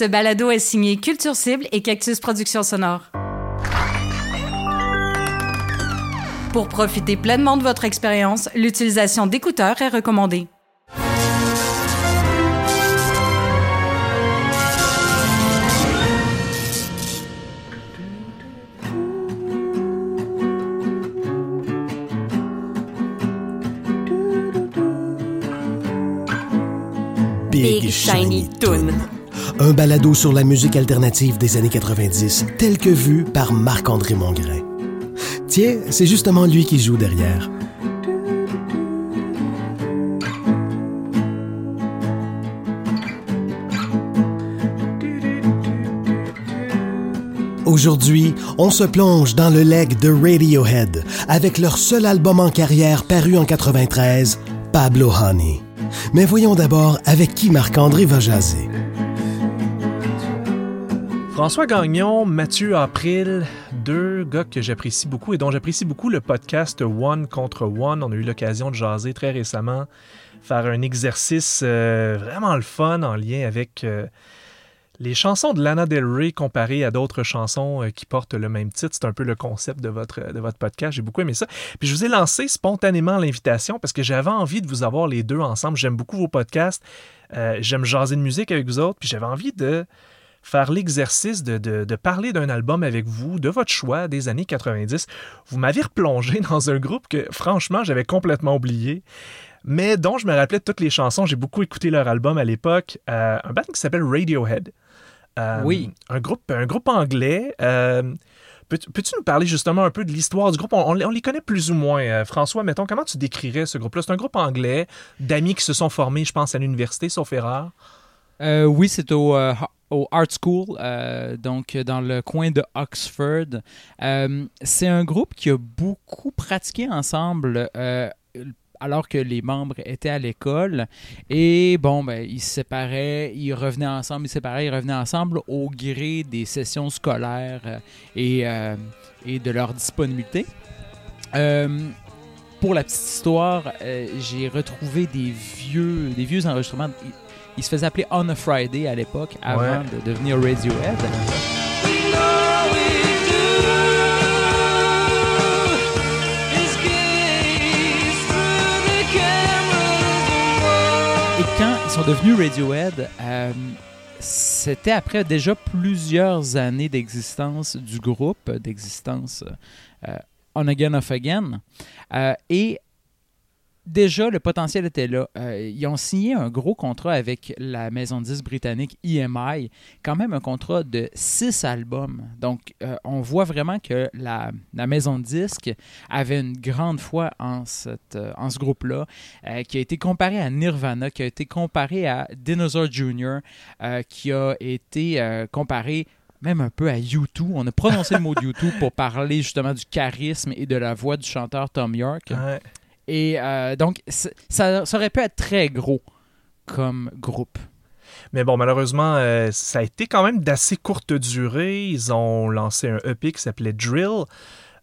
Ce balado est signé Culture Cible et Cactus Productions Sonore. Pour profiter pleinement de votre expérience, l'utilisation d'écouteurs est recommandée. Big Shiny Toon. Un balado sur la musique alternative des années 90, tel que vu par Marc-André Mongrain. Tiens, c'est justement lui qui joue derrière. Aujourd'hui, on se plonge dans le leg de Radiohead avec leur seul album en carrière paru en 93, Pablo Honey. Mais voyons d'abord avec qui Marc-André va jaser. François Gagnon, Mathieu April, deux gars que j'apprécie beaucoup et dont j'apprécie beaucoup le podcast One contre One. On a eu l'occasion de jaser très récemment, faire un exercice euh, vraiment le fun en lien avec euh, les chansons de Lana Del Rey comparées à d'autres chansons euh, qui portent le même titre. C'est un peu le concept de votre, de votre podcast. J'ai beaucoup aimé ça. Puis je vous ai lancé spontanément l'invitation parce que j'avais envie de vous avoir les deux ensemble. J'aime beaucoup vos podcasts. J'aime jaser de musique avec vous autres. Puis j'avais envie de faire l'exercice de, de, parler d'un album avec vous, de votre choix des années 90. Vous m'avez replongé dans un groupe que, franchement, j'avais complètement oublié, mais dont je me rappelais toutes les chansons. J'ai beaucoup écouté leur album à l'époque. Euh, un band qui s'appelle Radiohead. Euh, oui. Un groupe, un groupe anglais. Euh, peux-tu nous parler justement un peu de l'histoire du groupe? On, les connaît plus ou moins. François, mettons, comment tu décrirais ce groupe-là? C'est un groupe anglais d'amis qui se sont formés, je pense, à l'université, sauf erreur. oui, c'est au au Art School, euh, donc dans le coin de Oxford. Euh, c'est un groupe qui a beaucoup pratiqué ensemble euh, alors que les membres étaient à l'école. Et bon, ben, ils se séparaient, ils revenaient ensemble, ils se séparaient, ils revenaient ensemble au gré des sessions scolaires et, et de leur disponibilité. pour la petite histoire, j'ai retrouvé des vieux, des vieux enregistrements il se faisait appeler On a Friday à l'époque, avant de devenir Radiohead. Et quand ils sont devenus Radiohead, euh, c'était après déjà plusieurs années d'existence du groupe, d'existence euh, On Again Off Again. Euh, et déjà, le potentiel était là. Euh, ils ont signé un gros contrat avec la maison de disques britannique EMI, quand même un contrat de six albums. Donc, euh, on voit vraiment que la, maison de disques avait une grande foi en, cette, euh, en ce groupe-là, qui a été comparé à Nirvana, qui a été comparé à Dinosaur Jr., qui a été comparé même un peu à U2. On a prononcé le mot U2 pour parler justement du charisme et de la voix du chanteur Tom York. Et euh, donc, ça, aurait pu être très gros comme groupe. Mais bon, malheureusement, euh, ça a été quand même d'assez courte durée. Ils ont lancé un EP qui s'appelait Drill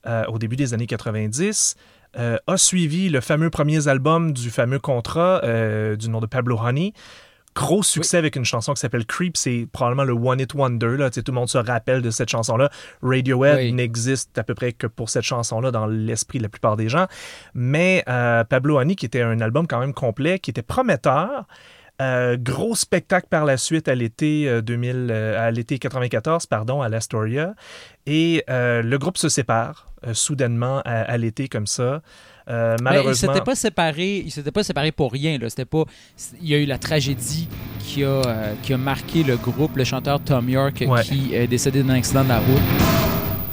euh, au début des années 90. a suivi le fameux premier album du fameux contrat du nom de Pablo Honey. Gros succès avec une chanson qui s'appelle Creep, c'est probablement le One It Wonder. Là. Tout le monde se rappelle de cette chanson-là. Radiohead n'existe à peu près que pour cette chanson-là dans l'esprit de la plupart des gens. Mais euh, Pablo Honey, qui était un album quand même complet, qui était prometteur, euh, gros spectacle par la suite à l'été 2000, euh, à l'été 94, pardon, à l'Astoria. Et le groupe se sépare soudainement à l'été comme ça. Euh, ben, malheureusement. il s'était pas séparé, il s'était pas séparé pour rien. Là. C'était pas, il y a eu la tragédie qui a, euh, qui a marqué le groupe, le chanteur Tom York qui est décédé d'un accident de la route.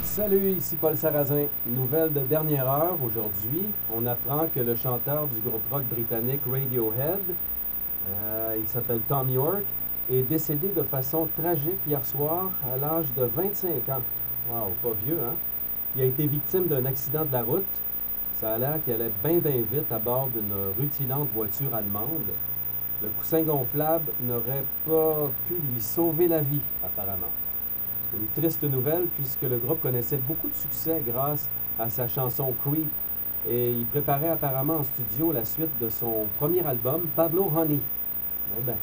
Salut, ici Paul Sarrazin. Nouvelle de dernière heure aujourd'hui. On apprend que le chanteur du groupe rock britannique Radiohead, euh, il s'appelle Tom York, est décédé de façon tragique hier soir à l'âge de 25 ans. Wow, pas vieux, hein? Il a été victime d'un accident de la route. Ça a l'air qu'il allait bien, bien vite à bord d'une rutilante voiture allemande. Le coussin gonflable n'aurait pas pu lui sauver la vie, apparemment. Une triste nouvelle puisque le groupe connaissait beaucoup de succès grâce à sa chanson Creep et il préparait apparemment en studio la suite de son premier album, Pablo Honey. Eh ben,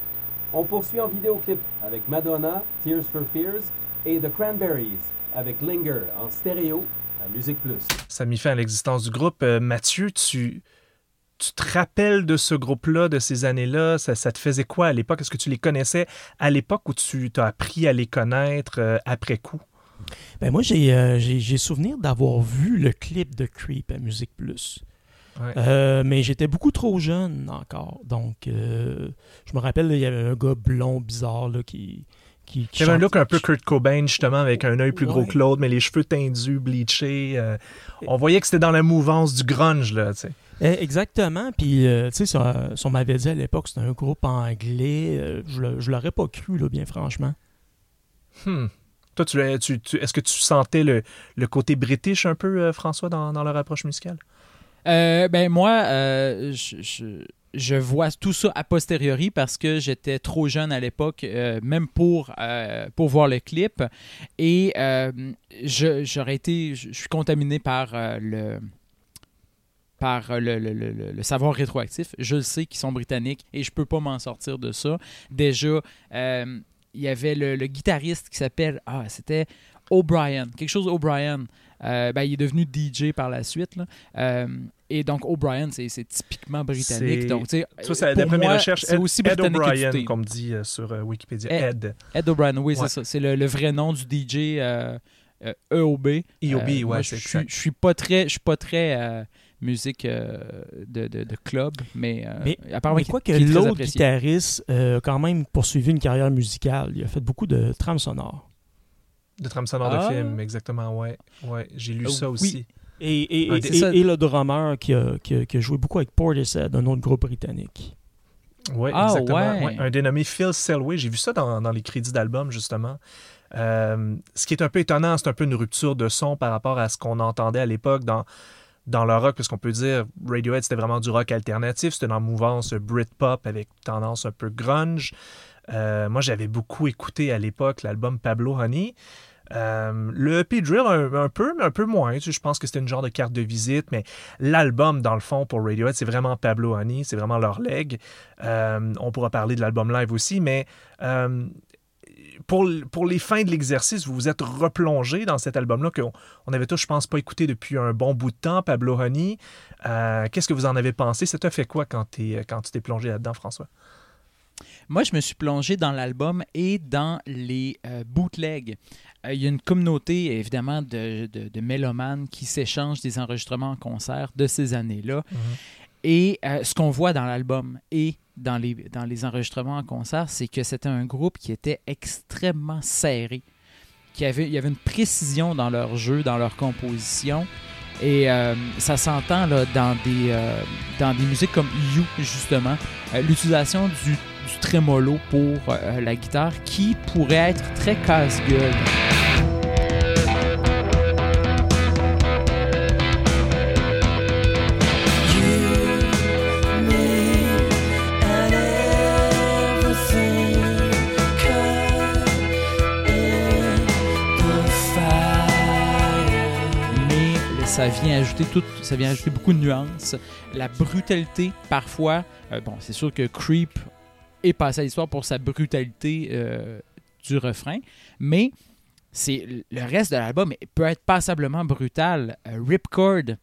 On poursuit en vidéoclip avec Madonna, Tears for Fears et The Cranberries avec Linger en stéréo à Musique Plus. Ça m'y fait à l'existence du groupe. Euh, Mathieu, tu, tu te rappelles de ce groupe-là, de ces années-là? Ça, ça te faisait quoi à l'époque? Est-ce que tu les connaissais à l'époque ou tu as appris à les connaître euh, après coup? Ben moi, j'ai euh, j'ai- souvenir d'avoir vu le clip de Creep à Musique Plus. Ouais. Euh, mais j'étais beaucoup trop jeune encore. Donc, euh, je me rappelle, il y avait un gars blond bizarre là, qui. qui, avait un look un peu Kurt Cobain, justement, avec un œil plus gros que l'autre, mais les cheveux tendus, bleachés. euh, on voyait que c'était dans la mouvance du grunge, là, tu sais. Eh, Exactement. Puis, euh, tu sais, si on m'avait dit à l'époque que c'était un groupe anglais, euh, je l'aurais pas cru, là, bien franchement. Hmm. Toi, tu, est-ce que tu sentais le, côté british un peu, euh, François, dans, leur approche musicale? Euh, ben moi, euh, je, vois tout ça a posteriori parce que j'étais trop jeune à l'époque, même pour, voir le clip. Et je, j'aurais été, je, suis contaminé par le par le, savoir rétroactif. Je le sais qu'ils sont britanniques et je peux pas m'en sortir de ça. Déjà, il y avait le, le guitariste qui s'appelle, ah, c'était O'Brien, quelque chose O'Brien. Euh, ben, il est devenu DJ par la suite. là. Euh, et donc, O'Brien, c'est typiquement britannique. Donc, tu sais, Ça, c'est d'après mes recherches, c'est aussi Ed O'Brien, comme me dit euh, sur euh, Wikipédia. Ed. Ed. O'Brien, oui, Ouais. c'est ça. C'est le, le vrai nom du DJ EOB. EOB, Euh, moi, ouais, je suis- exact. Je suis pas très, je suis pas très musique euh, de, de, de club, mais, euh, Mais- apparemment Mais quoi que l'autre guitariste euh, a quand même poursuivi une carrière musicale. Il a fait beaucoup de trames sonores. De trame sonore Ah. de film, exactement, ouais. ouais J'ai lu Euh, ça oui. aussi. Et, et, Ouais, et- et- et le drummer qui a, qui a- qui a joué beaucoup avec Portishead, un autre groupe britannique. Oui, Ah, exactement. ouais. Ouais, un dénommé Phil Selway. J'ai vu ça dans, dans les crédits d'album, justement. Euh, ce qui est un peu étonnant, c'est un peu une rupture de son par rapport à ce qu'on entendait à l'époque dans, dans le rock, parce qu'on peut dire Radiohead, c'était vraiment du rock alternatif, c'était dans la mouvance Britpop avec tendance un peu grunge. Euh, moi, j'avais beaucoup écouté à l'époque l'album Pablo Honey. Euh, le EP Drill, un, peu, mais un peu moins. Je pense que c'était une genre de carte de visite, mais l'album, dans le fond, pour Radiohead, c'est vraiment Pablo Honey, c'est vraiment leur leg. Euh, on pourra parler de l'album live aussi, mais pour, pour les fins de l'exercice, vous vous êtes replongé dans cet album-là qu'on on avait tous, je pense, pas écouté depuis un bon bout de temps, Pablo Honey. Euh, Qu'est-ce que vous en avez pensé? Ça t'a fait quoi quand, tu t'es plongé là-dedans, François? Moi, je me suis plongé dans l'album et dans les euh, bootlegs. Euh, Il y a une communauté, évidemment, de, de, de mélomanes qui s'échangent des enregistrements en concert de ces années-là. Et euh, ce qu'on voit dans l'album et dans les, dans les enregistrements en concert, c'est que c'était un groupe qui était extrêmement serré. Qui avait, il y avait une précision dans leur jeu, dans leur composition. Et euh, ça s'entend dans, des, euh, dans des musiques comme You, justement. L'utilisation du, du trémolo pour la guitare qui pourrait être très casse-gueule. Ça vient ajouter tout, ça vient ajouter beaucoup de nuances. La brutalité, parfois, euh, bon, c'est sûr que Creep est passé à l'histoire pour sa brutalité euh, du refrain, mais c'est le reste de l'album peut être passablement brutal. Euh, Ripcord,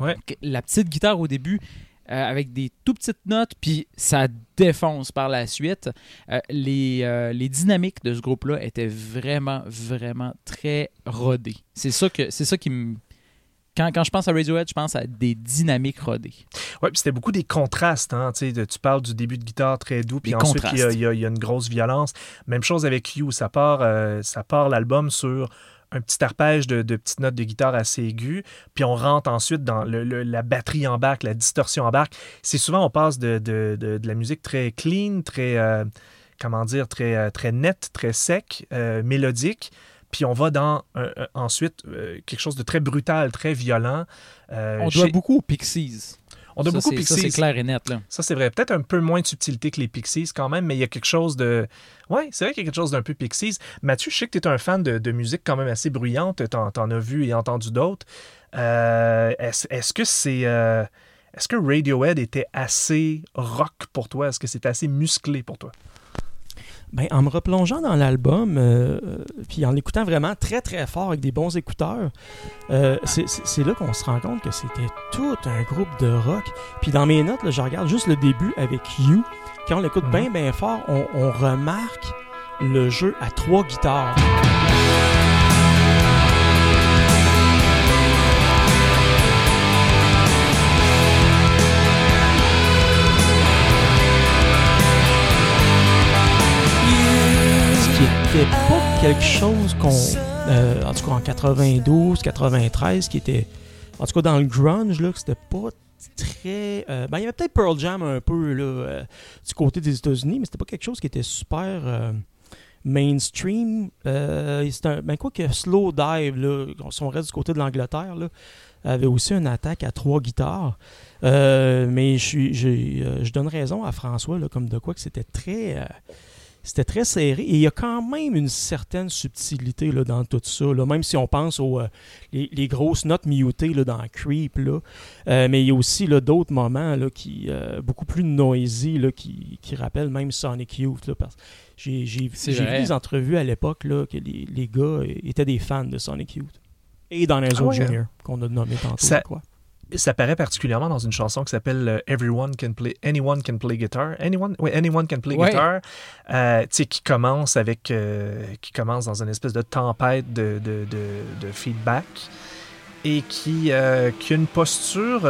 Ouais. la petite guitare au début. avec des tout petites notes, puis ça défonce par la suite. Les, les dynamiques de ce groupe-là étaient vraiment, vraiment très rodées. C'est ça, que, c'est ça qui me. Quand, quand je pense à Radiohead, je pense à des dynamiques rodées. Oui, puis c'était beaucoup des contrastes. Hein, tu sais, de- tu parles du début de guitare très doux, puis ensuite il y, a, contrastes. il y a- il y a une grosse violence. Même chose avec You, ça part, euh, ça part l'album sur un petit arpège de, de petites notes de guitare assez aiguës, puis on rentre ensuite dans le- le- la batterie embarque, la distorsion embarque. C'est souvent, on passe de, de- de- la musique très clean, très, euh, comment dire, très, euh, très nette, très sec, euh, mélodique, puis on va dans euh, euh, ensuite euh, quelque chose de très brutal, très violent. On doit beaucoup aux Pixies. on doit Ça, beaucoup Pixies. Ça, c'est clair et net. Là. Ça, c'est vrai. Peut-être un peu moins de subtilité que les Pixies quand même, mais il y a quelque chose de. Ouais, c'est vrai qu'il y a quelque chose d'un peu Pixies. Mathieu, je sais que tu es un fan de, de musique quand même assez bruyante. T'en, t'en as vu et entendu d'autres. Est-ce, est-ce que c'est. est-ce que Radiohead était assez rock pour toi? Est-ce que c'était assez musclé pour toi? Ben, en me replongeant dans l'album, euh, puis en l'écoutant vraiment très très fort avec des bons écouteurs, euh, c'est- là qu'on se rend compte que c'était tout un groupe de rock. Puis dans mes notes, là, je regarde juste le début avec You. Quand on l'écoute Mhm. bien bien fort, on, on remarque le jeu à trois guitares. Ce qui était pas quelque chose qu'on. euh, en tout cas en 92, 93, qui était. En tout cas dans le grunge, là, que c'était pas très. euh, ben, il y avait peut-être Pearl Jam un peu là, euh, du côté des États-Unis, mais c'était pas quelque chose qui était super mainstream. C'était un- ben, quoi que Slow Dive, là, si on reste du côté de l'Angleterre, là, avait aussi une attaque à trois guitares. Mais je je donne raison à François, là, comme de quoi que c'était très. C'était très serré et il y a quand même une certaine subtilité là, dans tout ça. là, même si on pense aux euh, les, les grosses notes mutées là, dans Creep, là. Euh, mais il y a aussi là, d'autres moments là, qui euh, beaucoup plus noisy là, qui, qui rappellent même Sonic Youth. Là, parce j'ai j'ai- C'est j'ai vu des entrevues à l'époque là, que les, les gars étaient des fans de Sonic Youth. Et dans les Ah ouais. Junior, qu'on a nommé tantôt. Ça- crois. Ça paraît particulièrement dans une chanson qui s'appelle euh, Everyone can play, Anyone can play guitar. Anyone, oui, Anyone can play Ouais. guitar. Euh, tu sais, qui commence avec, euh, qui commence dans une espèce de tempête de, de, de- de feedback et qui, euh, qui a une posture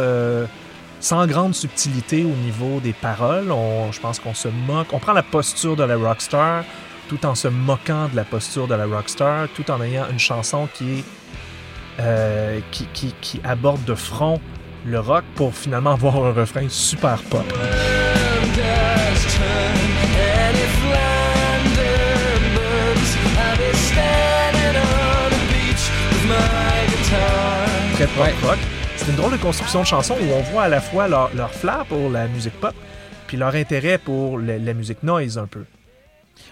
sans grande subtilité au niveau des paroles. On, je pense qu'on se moque. On prend la posture de la rockstar tout en se moquant de la posture de la rockstar, tout en ayant une chanson qui est euh, qui, qui- qui aborde de front le rock pour finalement avoir un refrain super pop. Très pop Ouais. rock. C'est une drôle de construction de chanson où on voit à la fois leur, leur flair pour la musique pop puis leur intérêt pour la musique noise un peu.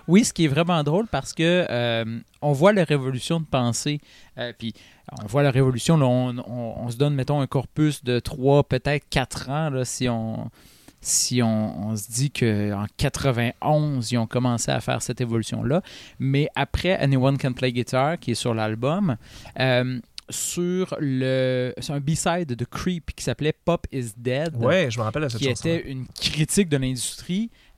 Oui, ce qui est vraiment drôle parce que euh, on voit la révolution de pensée. euh, puis on voit la révolution, là, on, on- on se donne, mettons, un corpus de 3, peut-être 4 ans, là, si on si on, on se dit qu'en 91, ils ont commencé à faire cette évolution-là. Mais après Anyone Can Play Guitar, qui est sur l'album, euh, sur le. Un B-side de Creep qui s'appelait Pop is Dead Ouais, je me rappelle de cette qui chanson. était une critique de l'industrie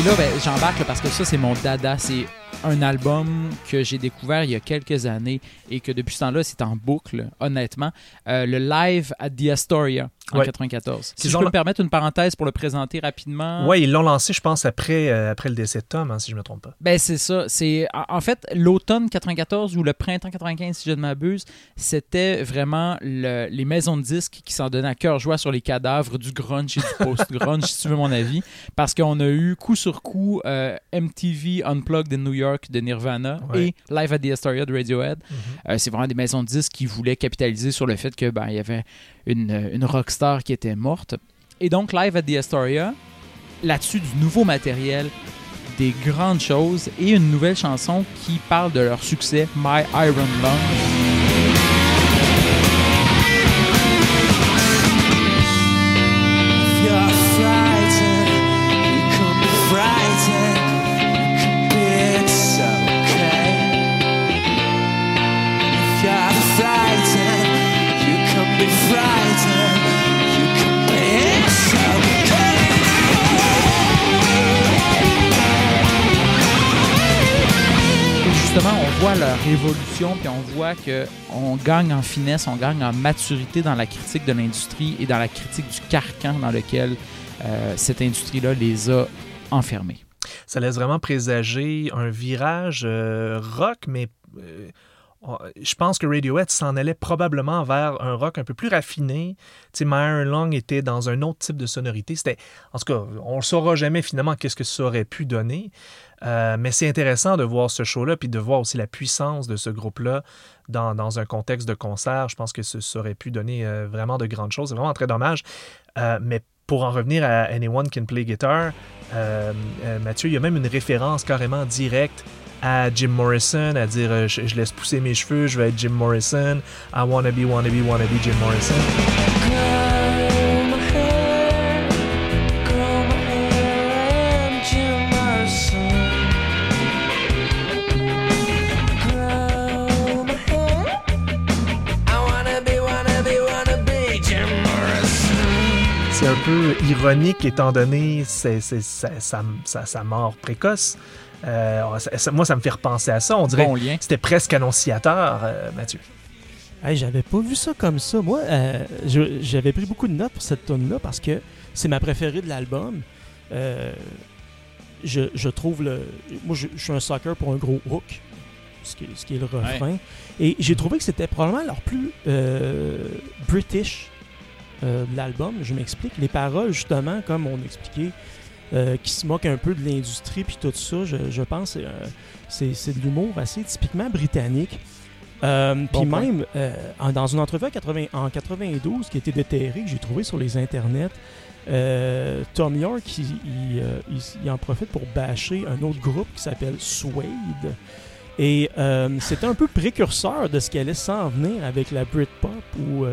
Et là, ben, j'embarque parce que ça, c'est mon dada. C'est un album que j'ai découvert il y a quelques années et que depuis ce temps-là, c'est en boucle, honnêtement. Euh, le live at the Astoria en Ouais. 94. Si Ils je peux me permettre une parenthèse pour le présenter rapidement. Ouais, ils l'ont lancé, je pense, après, euh, après le décès de Tom, hein, si je me trompe pas. Ben c'est ça. C'est en fait l'automne 94 ou le printemps 95 si je ne m'abuse, c'était vraiment le- les maisons de disques qui s'en donnaient à cœur joie sur les cadavres du grunge et du post-grunge, si tu veux mon avis, parce qu'on a eu coup sur coup euh, MTV Unplugged in New York de Nirvana Ouais. et Live at the Astoria de Radiohead. Euh, c'est vraiment des maisons de disques qui voulaient capitaliser sur le fait que ben il y avait une, une rockstar qui était morte. Et donc Live at the Astoria, là-dessus du nouveau matériel, des grandes choses et une nouvelle chanson qui parle de leur succès, My Iron Lung. Puis on voit que on gagne en finesse, on gagne en maturité dans la critique de l'industrie et dans la critique du carcan dans lequel euh, cette industrie-là les a enfermés. Ça laisse vraiment présager un virage euh, rock, mais euh, je pense que Radiohead s'en allait probablement vers un rock un peu plus raffiné. Tu sais, My Iron Lung était dans un autre type de sonorité. C'était, en tout cas, on ne saura jamais finalement qu'est-ce que ça aurait pu donner. Euh, mais c'est intéressant de voir ce show-là, puis de voir aussi la puissance de ce groupe-là dans, dans un contexte de concert. Je pense que ça aurait pu donner euh, vraiment de grandes choses. C'est vraiment très dommage. Euh, mais pour en revenir à Anyone Can Play Guitar, Mathieu, il y a même une référence carrément directe à Jim Morrison, à dire euh, je, je laisse pousser mes cheveux, je vais être Jim Morrison, I wanna be, wanna be, wanna be Jim Morrison. C'est un peu ironique étant donné c'est- c'est- sa, sa- sa- sa mort précoce. Euh, ça- ça- moi, ça me fait repenser à ça. On dirait Bon lien. que c'était presque annonciateur, euh, Mathieu. Hey, j'avais pas vu ça comme ça. Moi, euh, je- j'avais pris beaucoup de notes pour cette tune là parce que c'est ma préférée de l'album. Euh, je, je trouve le. Moi, je, je suis un sucker pour un gros hook, ce qui, est- ce qui est le refrain. Et j'ai trouvé que c'était probablement leur plus euh, British euh, de l'album. Je m'explique. Les paroles, justement, comme on expliquait, euh, qui se moquent un peu de l'industrie puis tout ça, je, je pense que euh, c'est c'est de l'humour assez typiquement britannique. Euh, Puis Bon même, euh, en- dans une entrevue en, 80 en 92 qui a été déterrée, que j'ai trouvé sur les internets, Tom York, il, il, il- il en profite pour bâcher un autre groupe qui s'appelle Suede. Et c'était un peu précurseur de ce qui allait s'en venir avec la Britpop où,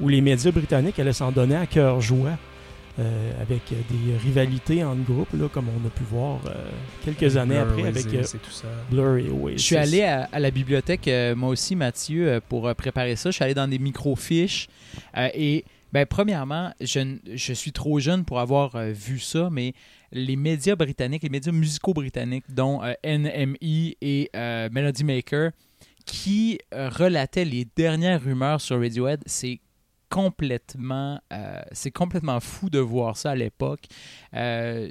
où les médias britanniques allaient s'en donner à cœur joie. Euh, avec des rivalités entre groupes, là, comme on a pu voir euh, quelques années Blur, après avec euh, tout ça. Blur et Oasis. Je suis allé à, à la bibliothèque, euh, moi aussi, Mathieu, pour préparer ça. Je suis allé dans des microfiches. euh, et, ben, premièrement, je, je suis trop jeune pour avoir euh, vu ça, mais les médias britanniques, les médias musicaux britanniques, dont euh, NME et euh, Melody Maker, qui euh, relataient les dernières rumeurs sur Radiohead, c'est complètement euh, c'est complètement fou de voir ça à l'époque Euh,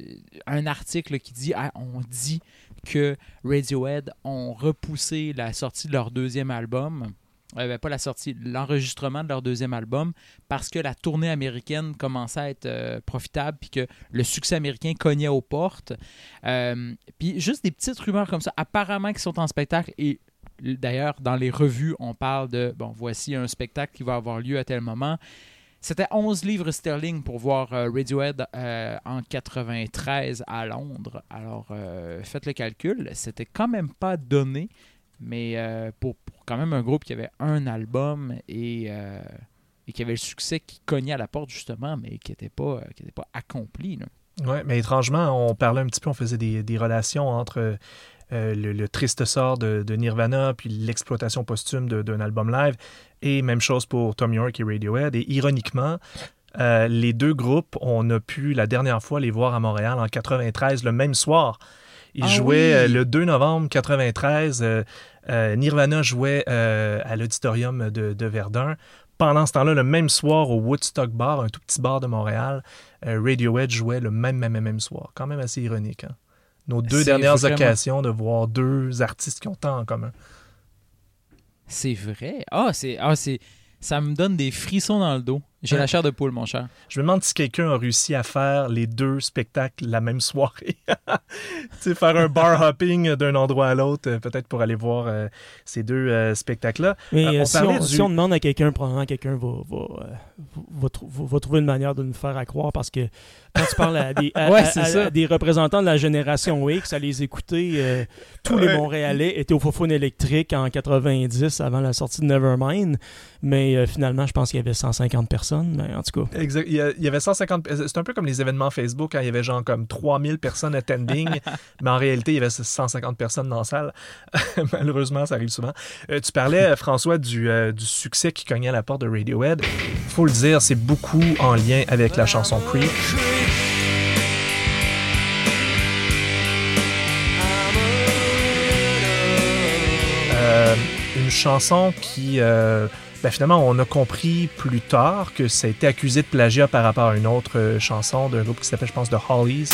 un article qui dit ah, on dit que Radiohead ont repoussé la sortie de leur deuxième album. Euh, ben, pas la sortie, l'enregistrement de leur deuxième album parce que la tournée américaine commençait à être profitable puis que le succès américain cognait aux portes. Puis juste des petites rumeurs comme ça, apparemment qu'ils sont en spectacle et d'ailleurs dans les revues on parle de bon voici un spectacle qui va avoir lieu à tel moment. C'était 11 livres sterling pour voir euh, Radiohead euh, en 93 à Londres. Alors, euh, faites le calcul. C'était quand même pas donné, mais pour, quand même un groupe qui avait un album et, qui avait le succès qui cognait à la porte, justement, mais qui n'était pas, pas accompli. là. Oui, mais étrangement, on parlait un petit peu, on faisait des relations entre euh, le, le triste sort de, de Nirvana puis l'exploitation posthume d'un album live. Et même chose pour Tom York et Radiohead. Et ironiquement, euh, les deux groupes, on a pu la dernière fois les voir à Montréal en 93, le même soir. Ils Ah jouaient oui! euh, le 2 novembre 93. euh, euh, Nirvana jouait à l'auditorium de, de Verdun. Pendant ce temps-là, le même soir au Woodstock Bar, un tout petit bar de Montréal, Radiohead jouait le même, même, même soir. Quand même assez ironique. hein. Nos deux dernières vraiment- occasions de voir deux artistes qui ont tant en commun. C'est vrai. Ah, c'est, ah, c'est, ça me donne des frissons dans le dos. J'ai Ouais. la chair de poule, mon cher. Je me demande si quelqu'un a réussi à faire les deux spectacles la même soirée. tu sais, faire un bar hopping d'un endroit à l'autre, euh, peut-être pour aller voir euh, ces deux euh, spectacles-là. Mais on si, on, du- si on demande à quelqu'un, probablement quelqu'un va, va, euh, va, trou- va- va trouver une manière de nous faire à croire parce que quand tu parles à des, à- Ouais, à- c'est à- ça. à des représentants de la génération X, à les écouter, euh, tous les. Montréalais étaient au Fofone électrique en 90 avant la sortie de Nevermind. Mais euh, finalement, je pense qu'il y avait 150 personnes. Mais en tout cas, Exact. Il y, avait 150. C'est un peu comme les événements Facebook quand il y avait genre comme 3000 personnes attending, mais en réalité, il y avait 150 personnes dans la salle. Malheureusement, ça arrive souvent. Euh, tu parlais, euh, François, du, euh, du succès qui cognait à la porte de Radiohead. faut le dire, c'est beaucoup en lien avec la chanson Creep. Euh, une chanson qui, euh, ben, finalement, on a compris plus tard que ça a été accusé de plagiat par rapport à une autre euh, chanson d'un groupe qui s'appelle, je pense, The Hollies.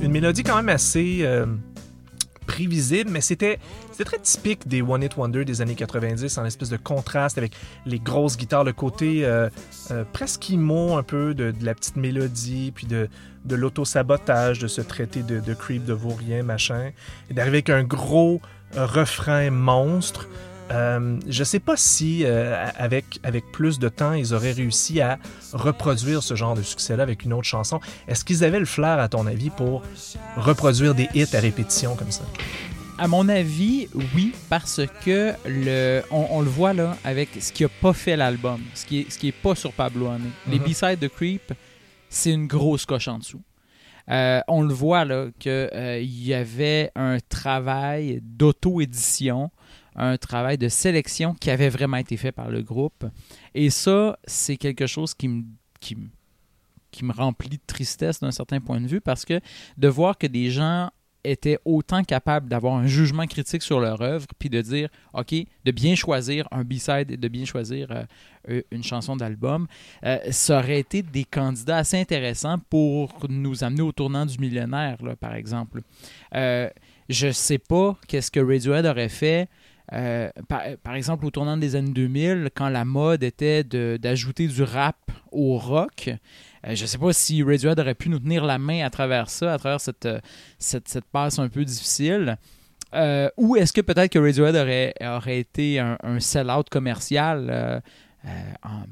Une mélodie quand même assez euh, prévisible, mais c'était c'était très typique des One Hit Wonder des années 90, en espèce de contraste avec les grosses guitares, le côté euh, euh, presque imo un peu de, la petite mélodie, puis de, de l'auto-sabotage, de se traiter de, creep, de vaurien, machin, et d'arriver avec un gros euh, refrain monstre. Euh, je sais pas si, avec, avec plus de temps, ils auraient réussi à reproduire ce genre de succès-là avec une autre chanson. Est-ce qu'ils avaient le flair, à ton avis, pour reproduire des hits à répétition comme ça? À mon avis, oui, parce que le, on, on le voit là avec ce qui a pas fait l'album, ce qui est, ce qui est pas sur Pablo Honey. Les Mhm. B-sides de Creep, c'est une grosse coche en dessous. Euh, on le voit là qu'il y avait un travail d'auto-édition, un travail de sélection qui avait vraiment été fait par le groupe. Et ça, c'est quelque chose qui me, qui, me- qui me remplit de tristesse d'un certain point de vue parce que de voir que des gens étaient autant capables d'avoir un jugement critique sur leur œuvre, puis de dire, OK, de bien choisir un B-side et de bien choisir euh, euh, une chanson d'album, euh, ça aurait été des candidats assez intéressants pour nous amener au tournant du millénaire, par exemple. Je sais pas qu'est-ce que Radiohead aurait fait. par, par exemple, au tournant des années 2000, quand la mode était d'ajouter du rap au rock, euh, je sais pas si Radiohead aurait pu nous tenir la main à travers ça, à travers cette, euh, cette, cette passe un peu difficile. Euh, ou est-ce que peut-être que Radiohead aurait, aurait été un, un sell-out commercial euh, euh, en-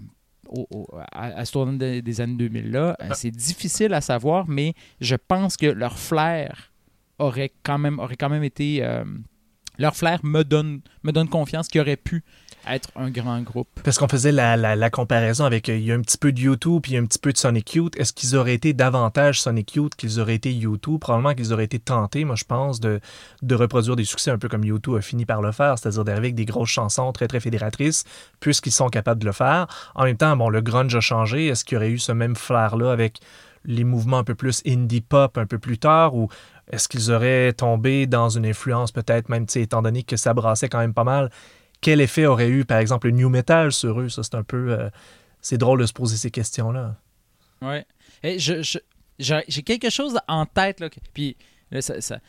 au- au- à, à ce tournant des, des années 2000-là? Euh, c'est difficile à savoir, mais je pense que leur flair aurait quand même, aurait quand même été... leur flair me donne, me donne confiance qu'il aurait pu être un grand groupe. Parce qu'on faisait la, la- comparaison avec, euh, il y a un petit peu de YouTube puis il y a un petit peu de Sonic Youth. Est-ce qu'ils auraient été davantage Sonic Youth qu'ils auraient été YouTube? Probablement qu'ils auraient été tentés, moi je pense, de, de reproduire des succès un peu comme YouTube a fini par le faire, c'est-à-dire d'arriver avec des grosses chansons très très fédératrices, puisqu'ils sont capables de le faire. En même temps, bon, le grunge a changé. Est-ce qu'il y aurait eu ce même flair-là avec les mouvements un peu plus indie pop un peu plus tard est-ce qu'ils auraient tombé dans une influence peut-être même, étant donné que ça brassait quand même pas mal, quel effet aurait eu, par exemple, le new metal sur eux? Ça, c'est un peu... euh, c'est drôle de se poser ces questions-là. Ouais. Et je, je- j'ai j'ai quelque chose en tête. Là, que- puis là, ça- ça-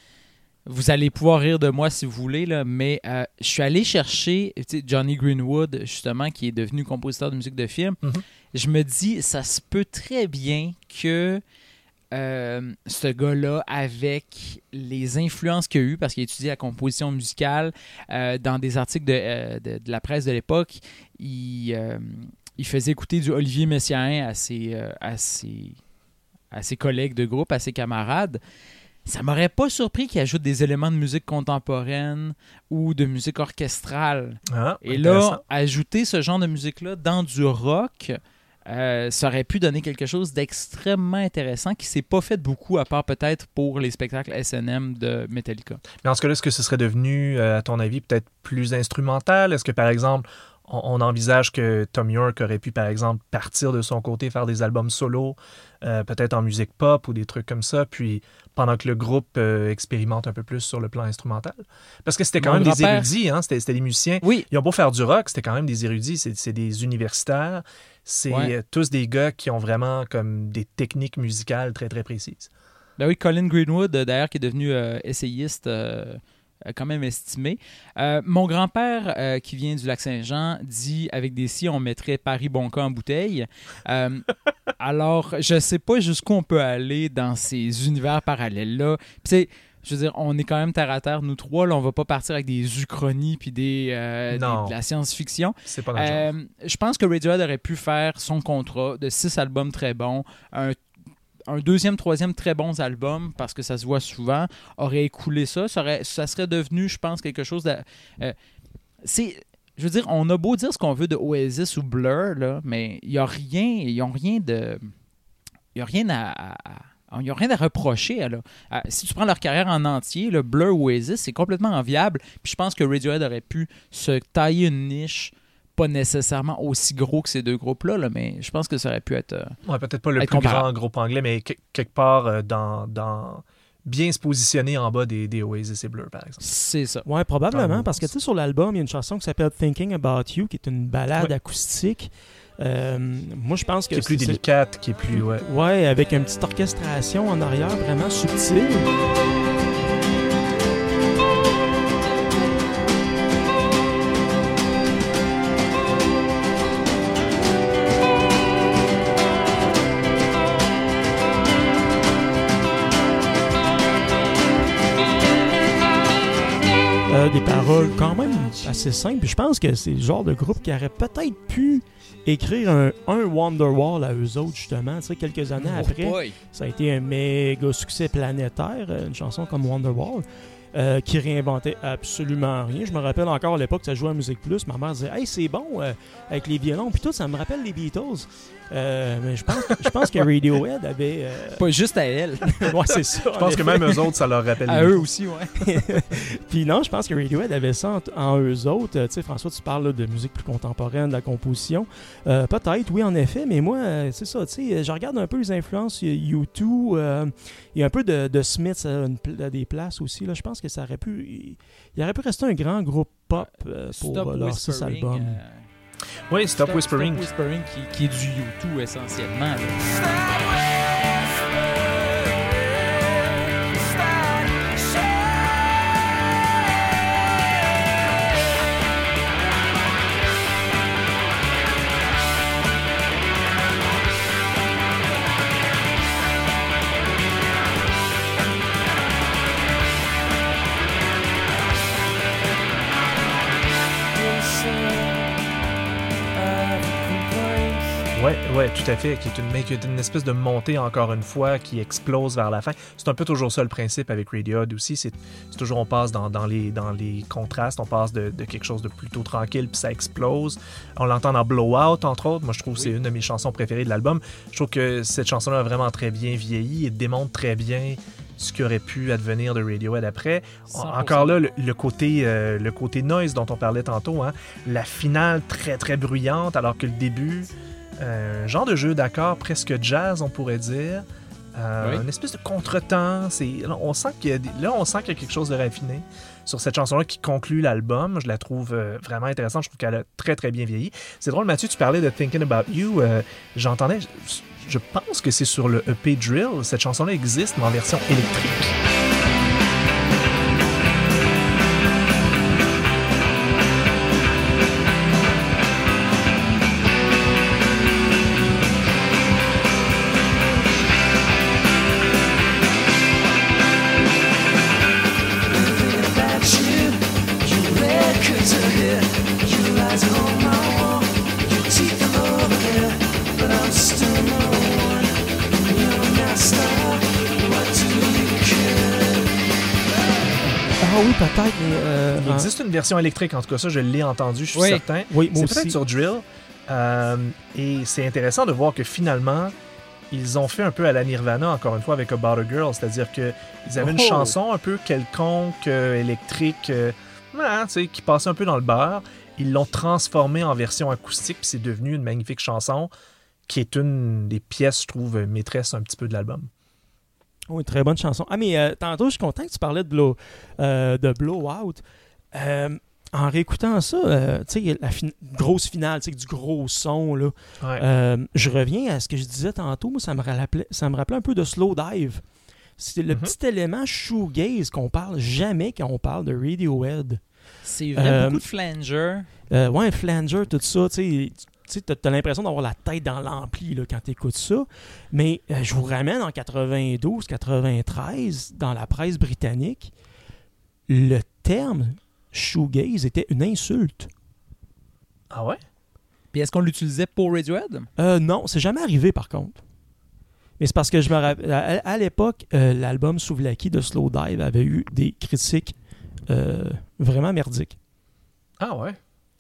vous allez pouvoir rire de moi si vous voulez, là, mais euh, je suis allé chercher Johnny Greenwood, justement, qui est devenu compositeur de musique de film. Mhm. Je me dis, ça se peut très bien que euh, ce gars-là, avec les influences qu'il a eues, parce qu'il a étudié la composition musicale euh, dans des articles de, euh, de- de la presse de l'époque, il, il faisait écouter du Olivier Messiaen à ses, à ses, à ses collègues de groupe, à ses camarades. Ça m'aurait pas surpris qu'il ajoute des éléments de musique contemporaine ou de musique orchestrale. Ah, Et là, ajouter ce genre de musique-là dans du rock, euh, ça aurait pu donner quelque chose d'extrêmement intéressant qui s'est pas fait beaucoup, à part peut-être pour les spectacles SNM de Metallica. Mais en ce cas-là, est-ce que ce serait devenu, euh, à ton avis, peut-être plus instrumental? Est-ce que, par exemple, on, envisage que Tom York aurait pu, par exemple, partir de son côté, faire des albums solo, euh, peut-être en musique pop ou des trucs comme ça, puis pendant que le groupe euh, expérimente un peu plus sur le plan instrumental? Parce que c'était quand Mon même des érudits, hein? c'était c'était des musiciens. Oui, Ils ont beau faire du rock, c'était quand même des érudits, c'est c'est des universitaires, c'est Ouais. euh, tous des gars qui ont vraiment comme des techniques musicales très très précises. Ben oui, Colin Greenwood, d'ailleurs, qui est devenu euh, essayiste quand même estimé. Euh, mon grand-père, euh, qui vient du Lac-Saint-Jean, dit avec des si, on mettrait Paris Bonca en bouteille. Euh, alors, je sais pas jusqu'où on peut aller dans ces univers parallèles-là. Sais, je veux dire, on est quand même terre à terre, nous trois. Là, on va pas partir avec des uchronies puis des, de la science-fiction. C'est pas genre. Je pense que Radiohead aurait pu faire son contrat de six albums très bons, un, un deuxième, troisième très bons albums, parce que ça se voit souvent, aurait écoulé ça. Ça, serait devenu, je pense, quelque chose de. euh. Je veux dire, on a beau dire ce qu'on veut de Oasis ou Blur, mais il n'y a rien. Ils n'ont rien de. Il a rien à. à- à- ils ont rien à reprocher. Là. Si tu prends leur carrière en entier, le Blur ou Oasis, c'est complètement enviable. Puis je pense que Radiohead aurait pu se tailler une niche pas nécessairement aussi gros que ces deux groupes-là, là, mais je pense que ça aurait pu être. euh, Ouais, peut-être pas le plus comparable. grand groupe anglais, mais que- quelque part euh, dans, dans bien se positionner en bas des, des Oasis et Blur, par exemple. c'est ça. Ouais, probablement, le parce que tu sais, sur l'album, il y a une chanson qui s'appelle Thinking About You, qui est une balade Ouais. acoustique. Euh, moi, je pense que Qui est plus c'est- délicate, qui est plus. Ouais. Ouais, avec une petite orchestration en arrière vraiment subtile. Paroles quand même assez simples. Je pense que c'est le genre de groupe qui aurait peut-être pu écrire un, un Wonderwall à eux autres, justement. Tu sais, quelques années après, Oh boy. ça a été un méga succès planétaire, une chanson comme Wonderwall, euh, qui réinventait absolument rien. Je me rappelle encore à l'époque, ça jouait à Musique Plus. Ma mère disait Hey, c'est bon euh, avec les violons. Puis tout, ça me rappelle les Beatles. Euh, mais je pense, je pense que Radiohead avait. Pas juste à elle. ouais, c'est ça. Je pense que même eux autres, ça leur rappelle. à eux aussi, ouais. Puis non, je pense que Radiohead avait ça en, en eux autres. Tu sais, François, tu parles là, de musique plus contemporaine, de la composition. Peut-être, oui, en effet, mais moi, c'est ça, tu sais, je regarde un peu les influences Il y a U2, euh, il y a un peu de, de Smiths à, une à des places aussi. Là. Je pense que ça aurait pu... Il, il aurait pu rester un grand groupe pop euh, pour Stop euh, leurs six Whispering. albums. euh, Oui, Stop Whispering. Stop Whispering qui, qui est du U2 essentiellement. là. Ouais, tout à fait. Qui est une, espèce de montée, encore une fois, qui explose vers la fin. C'est un peu toujours ça le principe avec Radiohead aussi. C'est toujours, on passe dans, dans les, dans les contrastes, on passe de, de quelque chose de plutôt tranquille, puis ça explose. On l'entend dans Blowout, entre autres. Moi, je trouve que c'est une de mes chansons préférées de l'album. Je trouve que cette chanson-là a vraiment très bien vieilli et démontre très bien ce qui aurait pu advenir de Radiohead après. 100%. Encore là, le, le côté, euh, le côté noise dont on parlait tantôt, hein, la finale très très bruyante, alors que le début, un genre de jeu d'accords presque jazz, on pourrait dire. Euh, Oui. Une espèce de contretemps. On sent qu'il y a, des- là, on sent qu'il y a quelque chose de raffiné sur cette chanson-là qui conclut l'album. Je la trouve euh, vraiment intéressante. Je trouve qu'elle a très très bien vieilli. C'est drôle, Mathieu, tu parlais de Thinking About You. Euh, j'entendais, je, je pense que c'est sur le EP Drill. Cette chanson-là existe, mais en version électrique. Version électrique, en tout cas, ça, je l'ai entendu, je suis Oui. certain. Oui, C'est peut-être sur Drill. Euh, et c'est intéressant de voir que finalement, ils ont fait un peu à la Nirvana, encore une fois, avec About a Girl. C'est-à-dire qu'ils avaient une Oh! chanson un peu quelconque, euh, électrique, euh, voilà, qui passait un peu dans le beurre. Ils l'ont transformée en version acoustique, puis c'est devenu une magnifique chanson qui est une des pièces, je trouve, maîtresse un petit peu de l'album. Oui, très bonne chanson. Ah, mais tantôt, je suis content que tu parlais de, blow, de Blowout. Euh, en réécoutant ça, euh, tu sais, la fin- grosse finale, tu sais, du gros son, là. Ouais. Euh, je reviens à ce que je disais tantôt, moi, ça me rappelait, ça me rappelait un peu de Slow Dive. C'est le Mhm. petit élément shoegaze qu'on parle jamais quand on parle de Radiohead. C'est vrai, Euh, beaucoup de flanger. Euh, ouais, Flanger, tout ça, tu sais, t'as l'impression d'avoir la tête dans l'ampli là, quand t'écoutes ça. Mais euh, je vous ramène en 92, 93, dans la presse britannique, le terme shoegaze était une insulte. Ah ouais? Puis est-ce qu'on l'utilisait pour Radiohead? Euh, non, c'est jamais arrivé par contre. Mais c'est parce que je me rappelle, à, à l'époque, euh, l'album Souvlaki de Slow Dive avait eu des critiques euh, vraiment merdiques. Ah ouais?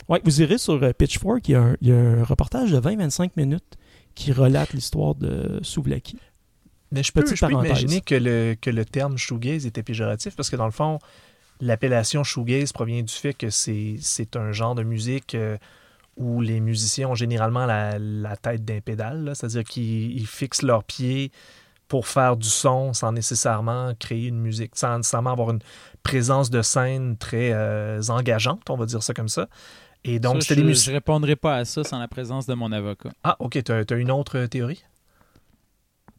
Ouais, vous irez sur euh, Pitchfork, il y, a un, il y a un reportage de 20-25 minutes qui relate l'histoire de Souvlaki. Mais je peux, je peux imaginer que le, que le terme shoegaze était péjoratif parce que dans le fond, l'appellation shoegaze provient du fait que c'est un genre de musique euh, où les musiciens ont généralement la, la tête d'un pédale, c'est-à-dire qu'ils ils fixent leurs pieds pour faire du son sans nécessairement créer une musique, sans nécessairement avoir une présence de scène très euh, engageante, on va dire ça comme ça. Et donc, Ça, je, des je répondrai pas à ça sans la présence de mon avocat. Ah, ok, tu as, une autre théorie?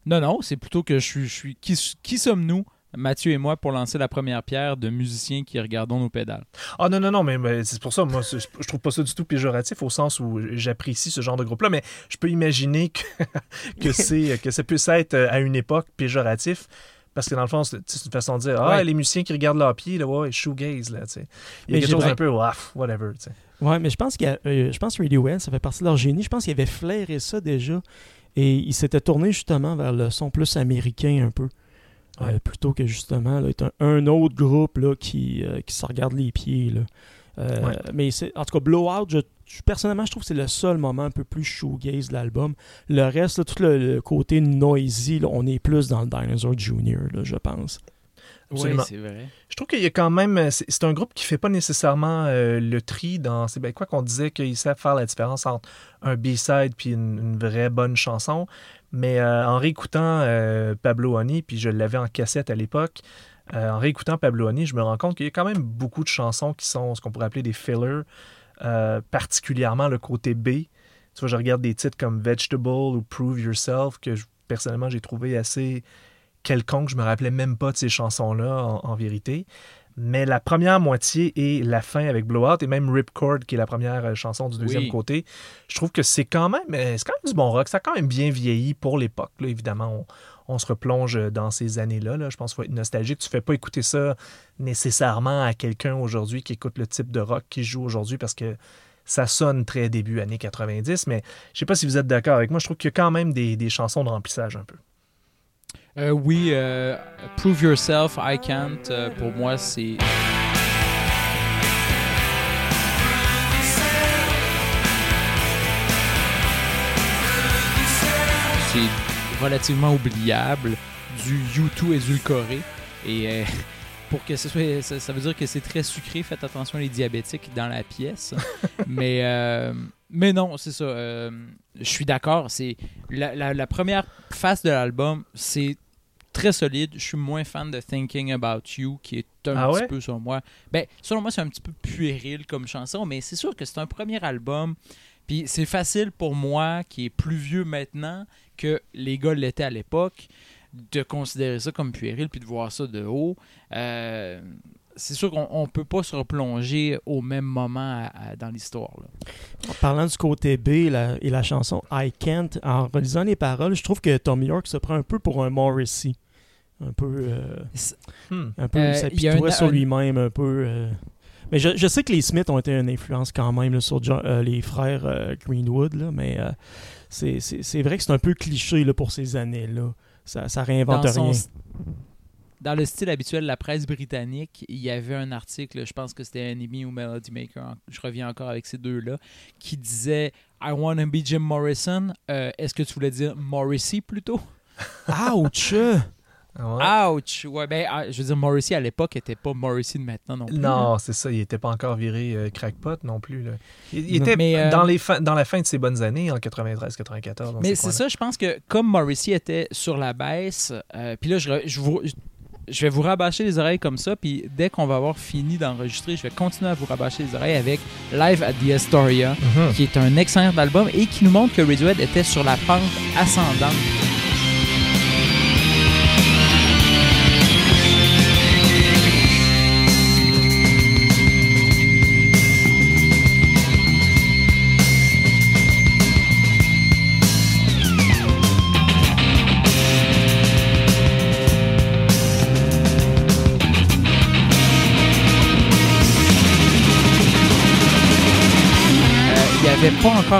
Non, non, c'est plutôt que je suis. Je suis qui, qui sommes-nous, Mathieu et moi, pour lancer la première pierre de musiciens qui regardons nos pédales? Ah non, non, non, mais, mais c'est pour ça, moi, je trouve pas ça du tout péjoratif au sens où j'apprécie ce genre de groupe-là, mais je peux imaginer que, que, c'est, que ça puisse être euh, à une époque péjoratif. Parce que dans le fond, c'est une façon de dire Ah, Ouais. les musiciens qui regardent leurs pieds, là, ouais, shoegaze, là, tu sais. Il y a Mais quelque chose un peu, whatever, tu sais. Ouais, mais je pense qu'il y a- euh, je pense que Radiohead, ça fait partie de leur génie. Je pense qu'il avait flairé ça déjà. Et il s'était tourné justement vers le son plus américain un peu. Euh, plutôt que justement là, être un, un autre groupe là, qui, euh, qui se regarde les pieds. Là. Euh, Ouais. Mais c'est, en tout cas, Blowout, je, je- personnellement, je trouve que c'est le seul moment un peu plus shoegaze de l'album. Le reste, là, tout le, le côté noisy, là, on est plus dans le Dinosaur Jr., là, je pense. Absolument. c'est vrai. Je trouve qu'il y a quand même. C'est c'est un groupe qui fait pas nécessairement euh, le tri dans. C'est bien quoi qu'on disait qu'ils savent faire la différence entre un B-side puis une, une vraie bonne chanson. Mais euh, en réécoutant euh, Pablo Honey, puis je l'avais en cassette à l'époque, euh, en réécoutant Pablo Honey, je me rends compte qu'il y a quand même beaucoup de chansons qui sont ce qu'on pourrait appeler des fillers, particulièrement le côté B. Tu vois, je regarde des titres comme Vegetable ou Prove Yourself que personnellement j'ai trouvé assez quelconque. Je me rappelais même pas de ces chansons-là en vérité. Mais la première moitié et la fin avec Blowout et même Ripcord, qui est la première euh, chanson du deuxième Oui. côté, je trouve que c'est quand même euh, c'est quand même du bon rock. Ça a quand même bien vieilli pour l'époque. Évidemment, on, on se replonge dans ces années-là. là. Je pense qu'il faut être nostalgique. Tu fais pas écouter ça nécessairement à quelqu'un aujourd'hui qui écoute le type de rock qui joue aujourd'hui parce que ça sonne très début années 90. Mais je sais pas si vous êtes d'accord avec moi. Je trouve qu'il y a quand même des, des chansons de remplissage un peu. Euh, oui, euh, Prove Yourself, I Can't, euh, pour moi, c'est. C'est relativement oubliable, du U2 édulcoré. Et euh, pour que ce soit. Ça, ça veut dire que c'est très sucré, faites attention les diabétiques dans la pièce. mais, mais non, c'est ça. euh, je suis d'accord. C'est la, la- la première face de l'album, c'est très solide. Je suis moins fan de Thinking About You, qui est un Ah petit ouais? peu, selon moi. Ben, selon moi, c'est un petit peu puéril comme chanson, mais c'est sûr que c'est un premier album. Puis c'est facile pour moi, qui est plus vieux maintenant que les gars l'étaient à l'époque, de considérer ça comme puéril puis de voir ça de haut. Euh, c'est sûr qu'on on peut pas se replonger au même moment à- à- dans l'histoire. En parlant du côté B la- et la chanson I Can't, en relisant les paroles, je trouve que Tom York se prend un peu pour un Morrissey. Un peu, euh, Hmm. un peu Euh, il un- sur un- lui-même, un peu. euh. Mais je, je sais que les Smiths ont été une influence quand même là, sur euh, les frères euh, Greenwood, là, mais euh, c'est- c'est c'est vrai que c'est un peu cliché là, pour ces années-là. Ça, ça réinvente dans, rien. Dans le style habituel de la presse britannique, il y avait un article, je pense que c'était Enemy ou Melody Maker, je reviens encore avec ces deux-là, qui disait I want to be Jim Morrison. Euh, Est-ce que tu voulais dire Morrissey plutôt? Ouch! Ouais. Ouch Ouais, ben, ah, je veux dire, Morrissey à l'époque était pas Morrissey de maintenant non plus. Non, c'est ça. Il n'était pas encore viré euh, crackpot non plus. là. Il, était Mais, euh, dans, les fin- dans la fin de ses bonnes années, en 93-94. Mais c'est ça, je pense que comme Morrissey était sur la baisse, euh, puis là, je, je, vous- je vais vous rabâcher les oreilles comme ça, puis dès qu'on va avoir fini d'enregistrer, je vais continuer à vous rabâcher les oreilles avec Live at the Astoria, Mhm. qui est un excellent album et qui nous montre que Radiohead était sur la pente ascendante.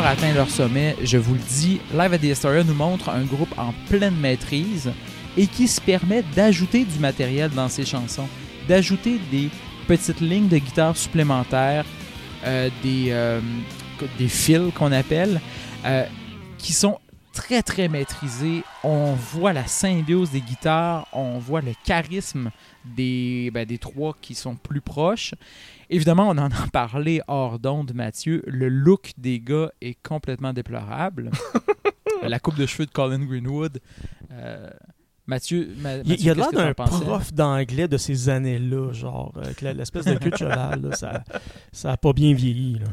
Atteint leur sommet, je vous le dis. Live at the Astoria nous montre un groupe en pleine maîtrise et qui se permet d'ajouter du matériel dans ses chansons, d'ajouter des petites lignes de guitare supplémentaires, euh, des, euh, des fils qu'on appelle, euh, qui sont très très maîtrisés. On voit la symbiose des guitares, on voit le charisme des, ben, des trois qui sont plus proches. Évidemment, on en a parlé hors d'onde, Mathieu. Le look des gars est complètement déplorable. la coupe de cheveux de Colin Greenwood. euh, Mathieu, Ma- Il, Mathieu, il a l'air d'un prof d'anglais de ces années-là, genre, avec la- l'espèce de queue de cheval. là, ça, ça a pas bien vieilli. Là.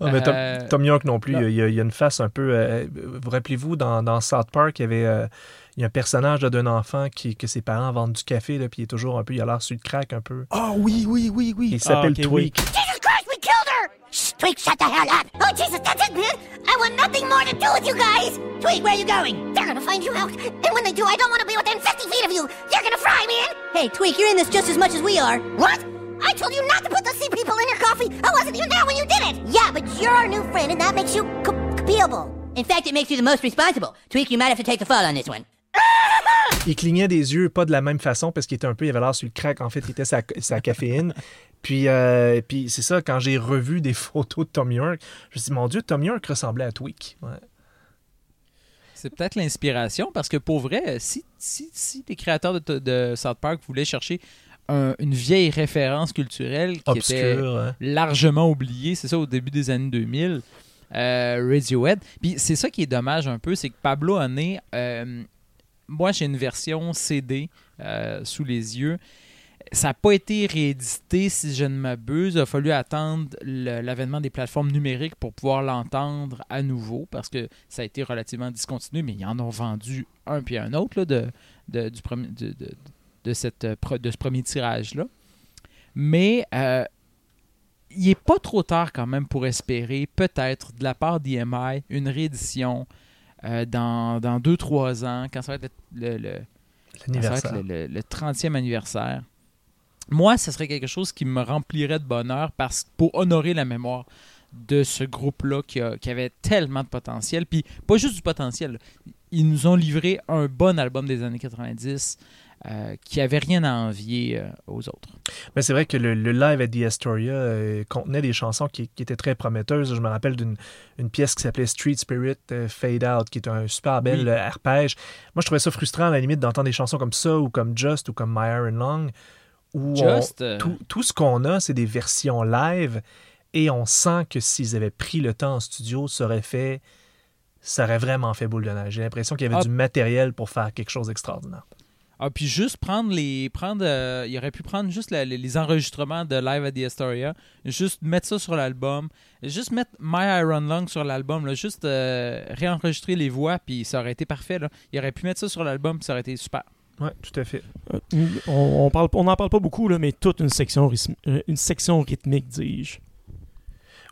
Ah, mais Tom, Euh, Tom York non plus, il y, a, il y a une face un peu. euh, vous rappelez-vous, dans, dans South Park, il y avait. Il y a un personnage d'un enfant qui, que ses parents vendent du café, là, puis il est toujours un peu. Il a l'air sur le crack un peu. Ah oui, oui, oui, oui. Il s'appelle Ah, oui. Tweak. Jesus Christ, we killed her! Shh, Tweak, shut the hell up! Oh, Jesus, that's it, man! I want nothing more to do with you guys! Tweak, where are you going? They're gonna find you out. And when they do, I don't want to be within 50 feet of you! You're gonna fry, man! Hey, Tweak, you're in this just as much as we are. What? I told you not to put the sea people in your coffee! I wasn't even there when you did it! Yeah, but you're our new friend, and that makes you co- copiable. In fact, it makes you the most responsible. Tweak, you might have to take the fall on this one. Il clignait des yeux, pas de la même façon, parce qu'il était un peu. Il avait l'air sur le crack. En fait, il était sa, sa caféine. Puis, euh, puis c'est ça, quand j'ai revu des photos de Tom York, je me suis dit, mon Dieu, Tom York ressemblait à Tweak. Ouais. C'est peut-être l'inspiration parce que pour vrai, si, si, si les créateurs de, de South Park voulaient chercher un- une vieille référence culturelle qui était Obscur. hein. largement oubliée, c'est ça au début des années 2000, euh, Radiohead. Puis c'est ça qui est dommage un peu, c'est que Pablo Honey, euh, moi j'ai une version CD euh, sous les yeux. Ça n'a pas été réédité, si je ne m'abuse. Il a fallu attendre l'avènement des plateformes numériques pour pouvoir l'entendre à nouveau, parce que ça a été relativement discontinué, mais ils en ont vendu un puis un autre de, de ce premier tirage-là. Mais euh, il n'est pas trop tard quand même pour espérer, peut-être, de la part d'EMI, une réédition euh, dans 2-3 ans, quand ça va être le- le- le, va être L'anniversaire. le, le- le 30e anniversaire. Moi, ce serait quelque chose qui me remplirait de bonheur parce pour honorer la mémoire de ce groupe-là qui, qui avait tellement de potentiel. Puis pas juste du potentiel. Ils nous ont livré un bon album des années 90 euh, qui avait rien à envier euh, aux autres. Mais c'est vrai que le, le live à The Astoria euh, contenait des chansons qui, qui étaient très prometteuses. Je me rappelle d'une une pièce qui s'appelait Street Spirit Fade Out, qui est un super bel Oui. arpège. Moi, je trouvais ça frustrant à la limite d'entendre des chansons comme ça ou comme Just ou comme My Iron Long. Où Just, tout, tout ce qu'on a, c'est des versions live et on sent que s'ils avaient pris le temps en studio, ça aurait fait. Ça aurait vraiment fait boule de neige. J'ai l'impression qu'il y avait Ah. du matériel pour faire quelque chose d'extraordinaire. Ah, puis juste prendre les. prendre euh, Il aurait pu prendre juste la- les, les enregistrements de Live at the Astoria, juste mettre ça sur l'album, juste mettre My Iron Lung sur l'album, là, juste euh, réenregistrer les voix, puis ça aurait été parfait. Là. Il aurait pu mettre ça sur l'album, puis ça aurait été super. Oui, tout à fait. Euh, on on parle, on n'en parle pas beaucoup, là, mais toute une section, euh, une section rythmique, dis-je.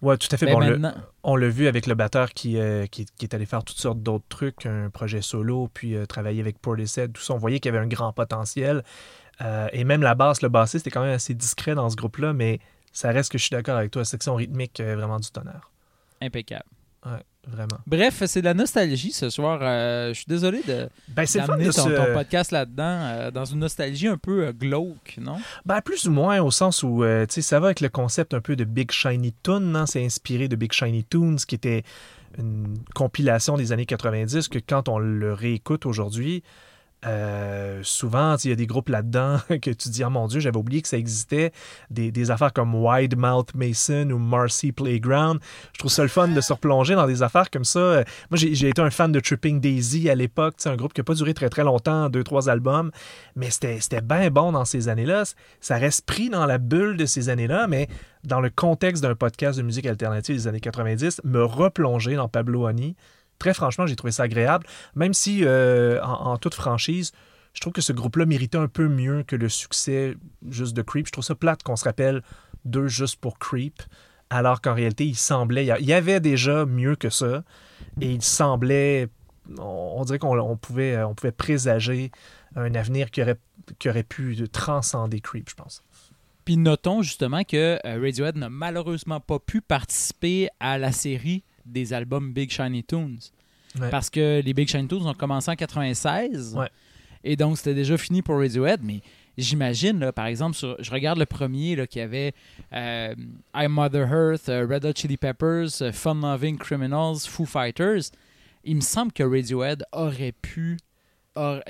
Ouais, tout à fait. Bon, le- On l'a vu avec le batteur qui, euh, qui, qui est allé faire toutes sortes d'autres trucs, un projet solo, puis euh, travailler avec Portishead, tout ça. On voyait qu'il y avait un grand potentiel. Euh, et même la basse, le bassiste est quand même assez discret dans ce groupe-là, mais ça reste que je suis d'accord avec toi. Section rythmique, vraiment du tonnerre. impeccable. Ouais, vraiment. Bref, c'est de la nostalgie ce soir. Euh, je suis désolé de Ben, d'amener ton, ton podcast là-dedans, euh, dans une nostalgie un peu euh, glauque, non? Ben, plus ou moins, au sens où, tu sais, ça va avec le concept un peu de Big Shiny Toon, hein? C'est inspiré de Big Shiny Toons, qui était une compilation des années 90, que quand on le réécoute aujourd'hui, euh, souvent, il y a des groupes là-dedans que tu dis, oh mon Dieu, j'avais oublié que ça existait. Des, affaires comme Wide Mouth Mason ou Marcy Playground. Je trouve ça le fun de se replonger dans des affaires comme ça. Moi, j'ai été un fan de Tripping Daisy à l'époque. C'est un groupe qui n'a pas duré très très longtemps, deux, trois albums, mais c'était c'était bien bon dans ces années-là. Ça reste pris dans la bulle de ces années-là, mais dans le contexte d'un podcast de musique alternative des années 90, me replonger dans Pablo Honey, très franchement, j'ai trouvé ça agréable. Même si, euh, en, toute franchise, je trouve que ce groupe-là méritait un peu mieux que le succès juste de Creep. Je trouve ça plate qu'on se rappelle d'eux juste pour Creep, alors qu'en réalité, il semblait... Il y avait déjà mieux que ça, et il semblait... On, dirait qu'on on pouvait, on pouvait présager un avenir qui aurait, qui aurait pu transcender Creep, je pense. Puis notons justement que euh, Radiohead n'a malheureusement pas pu participer à la série des albums Big Shiny Tunes. Ouais. Parce que les Big Shiny Tunes ont commencé en 96. Ouais. Et donc, c'était déjà fini pour Radiohead. Mais j'imagine, par exemple, sur, je regarde le premier là, qui avait euh, I'm Mother Earth, euh, Red Hot Chili Peppers, euh, Fun Loving Criminals, Foo Fighters. Il me semble que Radiohead aurait pu. aurait-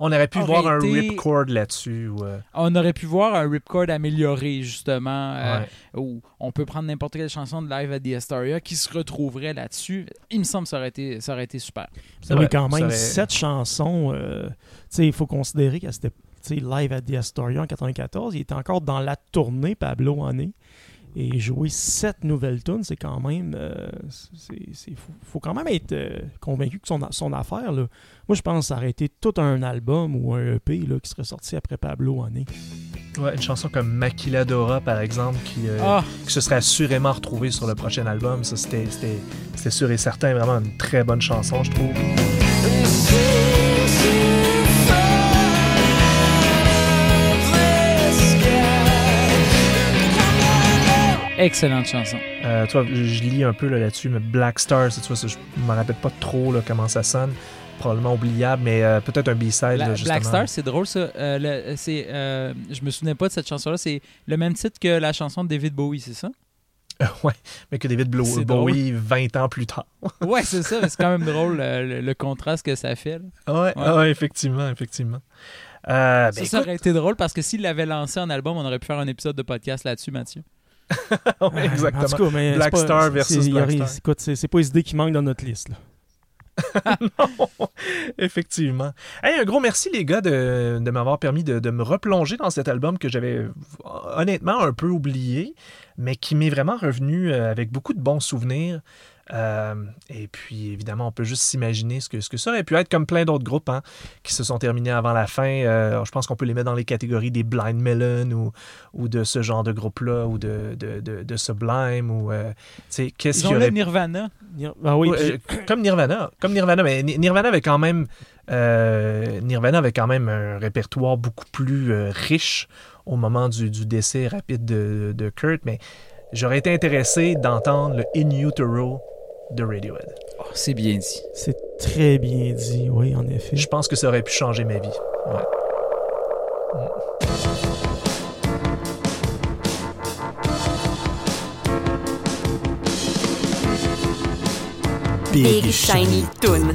On aurait pu voir un été- ripcord là-dessus. euh, on aurait pu voir un ripcord amélioré, justement. euh, où on peut prendre n'importe quelle chanson de Live at the Astoria qui se retrouverait là-dessus. Il me semble que ça aurait été, ça aurait été super. Vous avez quand même aurait- sept chansons. euh, tu sais, il faut considérer qu'à c'était tu sais, live à The Astoria en 94. Il était encore dans la tournée Pablo Honey. Et jouer sept nouvelles tunes, c'est quand même. euh, c'est, faut, faut quand même être euh, convaincu que son, son affaire, là, moi je pense que ça aurait été tout un album ou un EP là, qui serait sorti après Pablo Honey. Ouais, une chanson comme Maquiladora, par exemple, qui, euh, Ah, qui se serait assurément retrouvée sur le prochain album. Ça, c'était, c'était, c'était sûr et certain. Vraiment une très bonne chanson, je trouve. Excellente chanson. Euh, toi, je je lis un peu là, là-dessus, mais Black Stars, tu vois, ça, je me rappelle pas trop là, comment ça sonne. Probablement oubliable, mais euh, peut-être un B-side. Bla- là, justement. Black Star, c'est drôle ça. Euh, le- c'est, euh, je me souvenais pas de cette chanson-là. C'est le même titre que la chanson de David Bowie, c'est ça? ouais, mais que David C'est Bowie 20 ans plus tard. Ouais, c'est ça. mais C'est quand même drôle le, le contraste que ça fait. là. Ouais, Ouais. ah ouais, effectivement, effectivement. Euh, ben, ça, ça écoute, aurait été drôle parce que s'il l'avait lancé en album, on aurait pu faire un épisode de podcast là-dessus, Mathieu. ouais, exactement. En tout cas, mais Black pas- Star versus Black Star. écoute, c'est, pas les idées qui manquent dans notre liste. là. non, effectivement. Hey, un gros merci, les gars, de, de m'avoir permis de, de me replonger dans cet album que j'avais honnêtement un peu oublié, mais qui m'est vraiment revenu euh, avec beaucoup de bons souvenirs. Euh, et puis, évidemment, on peut juste s'imaginer ce que, ce que ça aurait pu être comme plein d'autres groupes hein, qui se sont terminés avant la fin. Euh, je pense qu'on peut les mettre dans les catégories des Blind Melon ou, ou de ce genre de groupe-là ou de, de, de, de Sublime ou, euh, qu'est-ce qu'il y aurait Nirvana. Ah oui, puis- euh, comme Nirvana. Comme Nirvana, mais Ni- Nirvana avait quand même Nirvana avait quand même un répertoire beaucoup plus riche au moment du, du décès rapide de, de Kurt, mais j'aurais été intéressé d'entendre le In Utero de Radiohead. Oh, c'est bien dit. c'est très bien dit, oui, en effet. Je pense que ça aurait pu changer ma vie. Ouais. Big, Shiny Toon.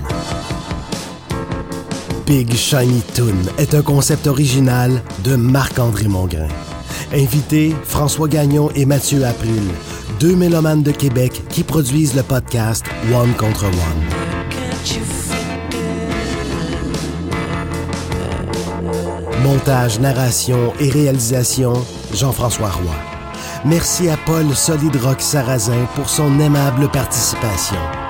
Big Shiny Toon est un concept original de Marc-André Mongrain. Invités, François Gagnon et Mathieu April, deux mélomanes de Québec qui produisent le podcast One contre One. Montage, narration et réalisation, Jean-François Roy. Merci à Paul Solid Rock Sarrazin pour son aimable participation.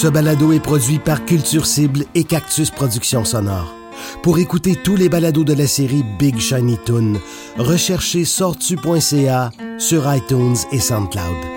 Ce balado est produit par Culture Cible et Cactus Productions Sonores. Pour écouter tous les balados de la série Big Shiny Toon, recherchez sortu.ca sur iTunes et SoundCloud.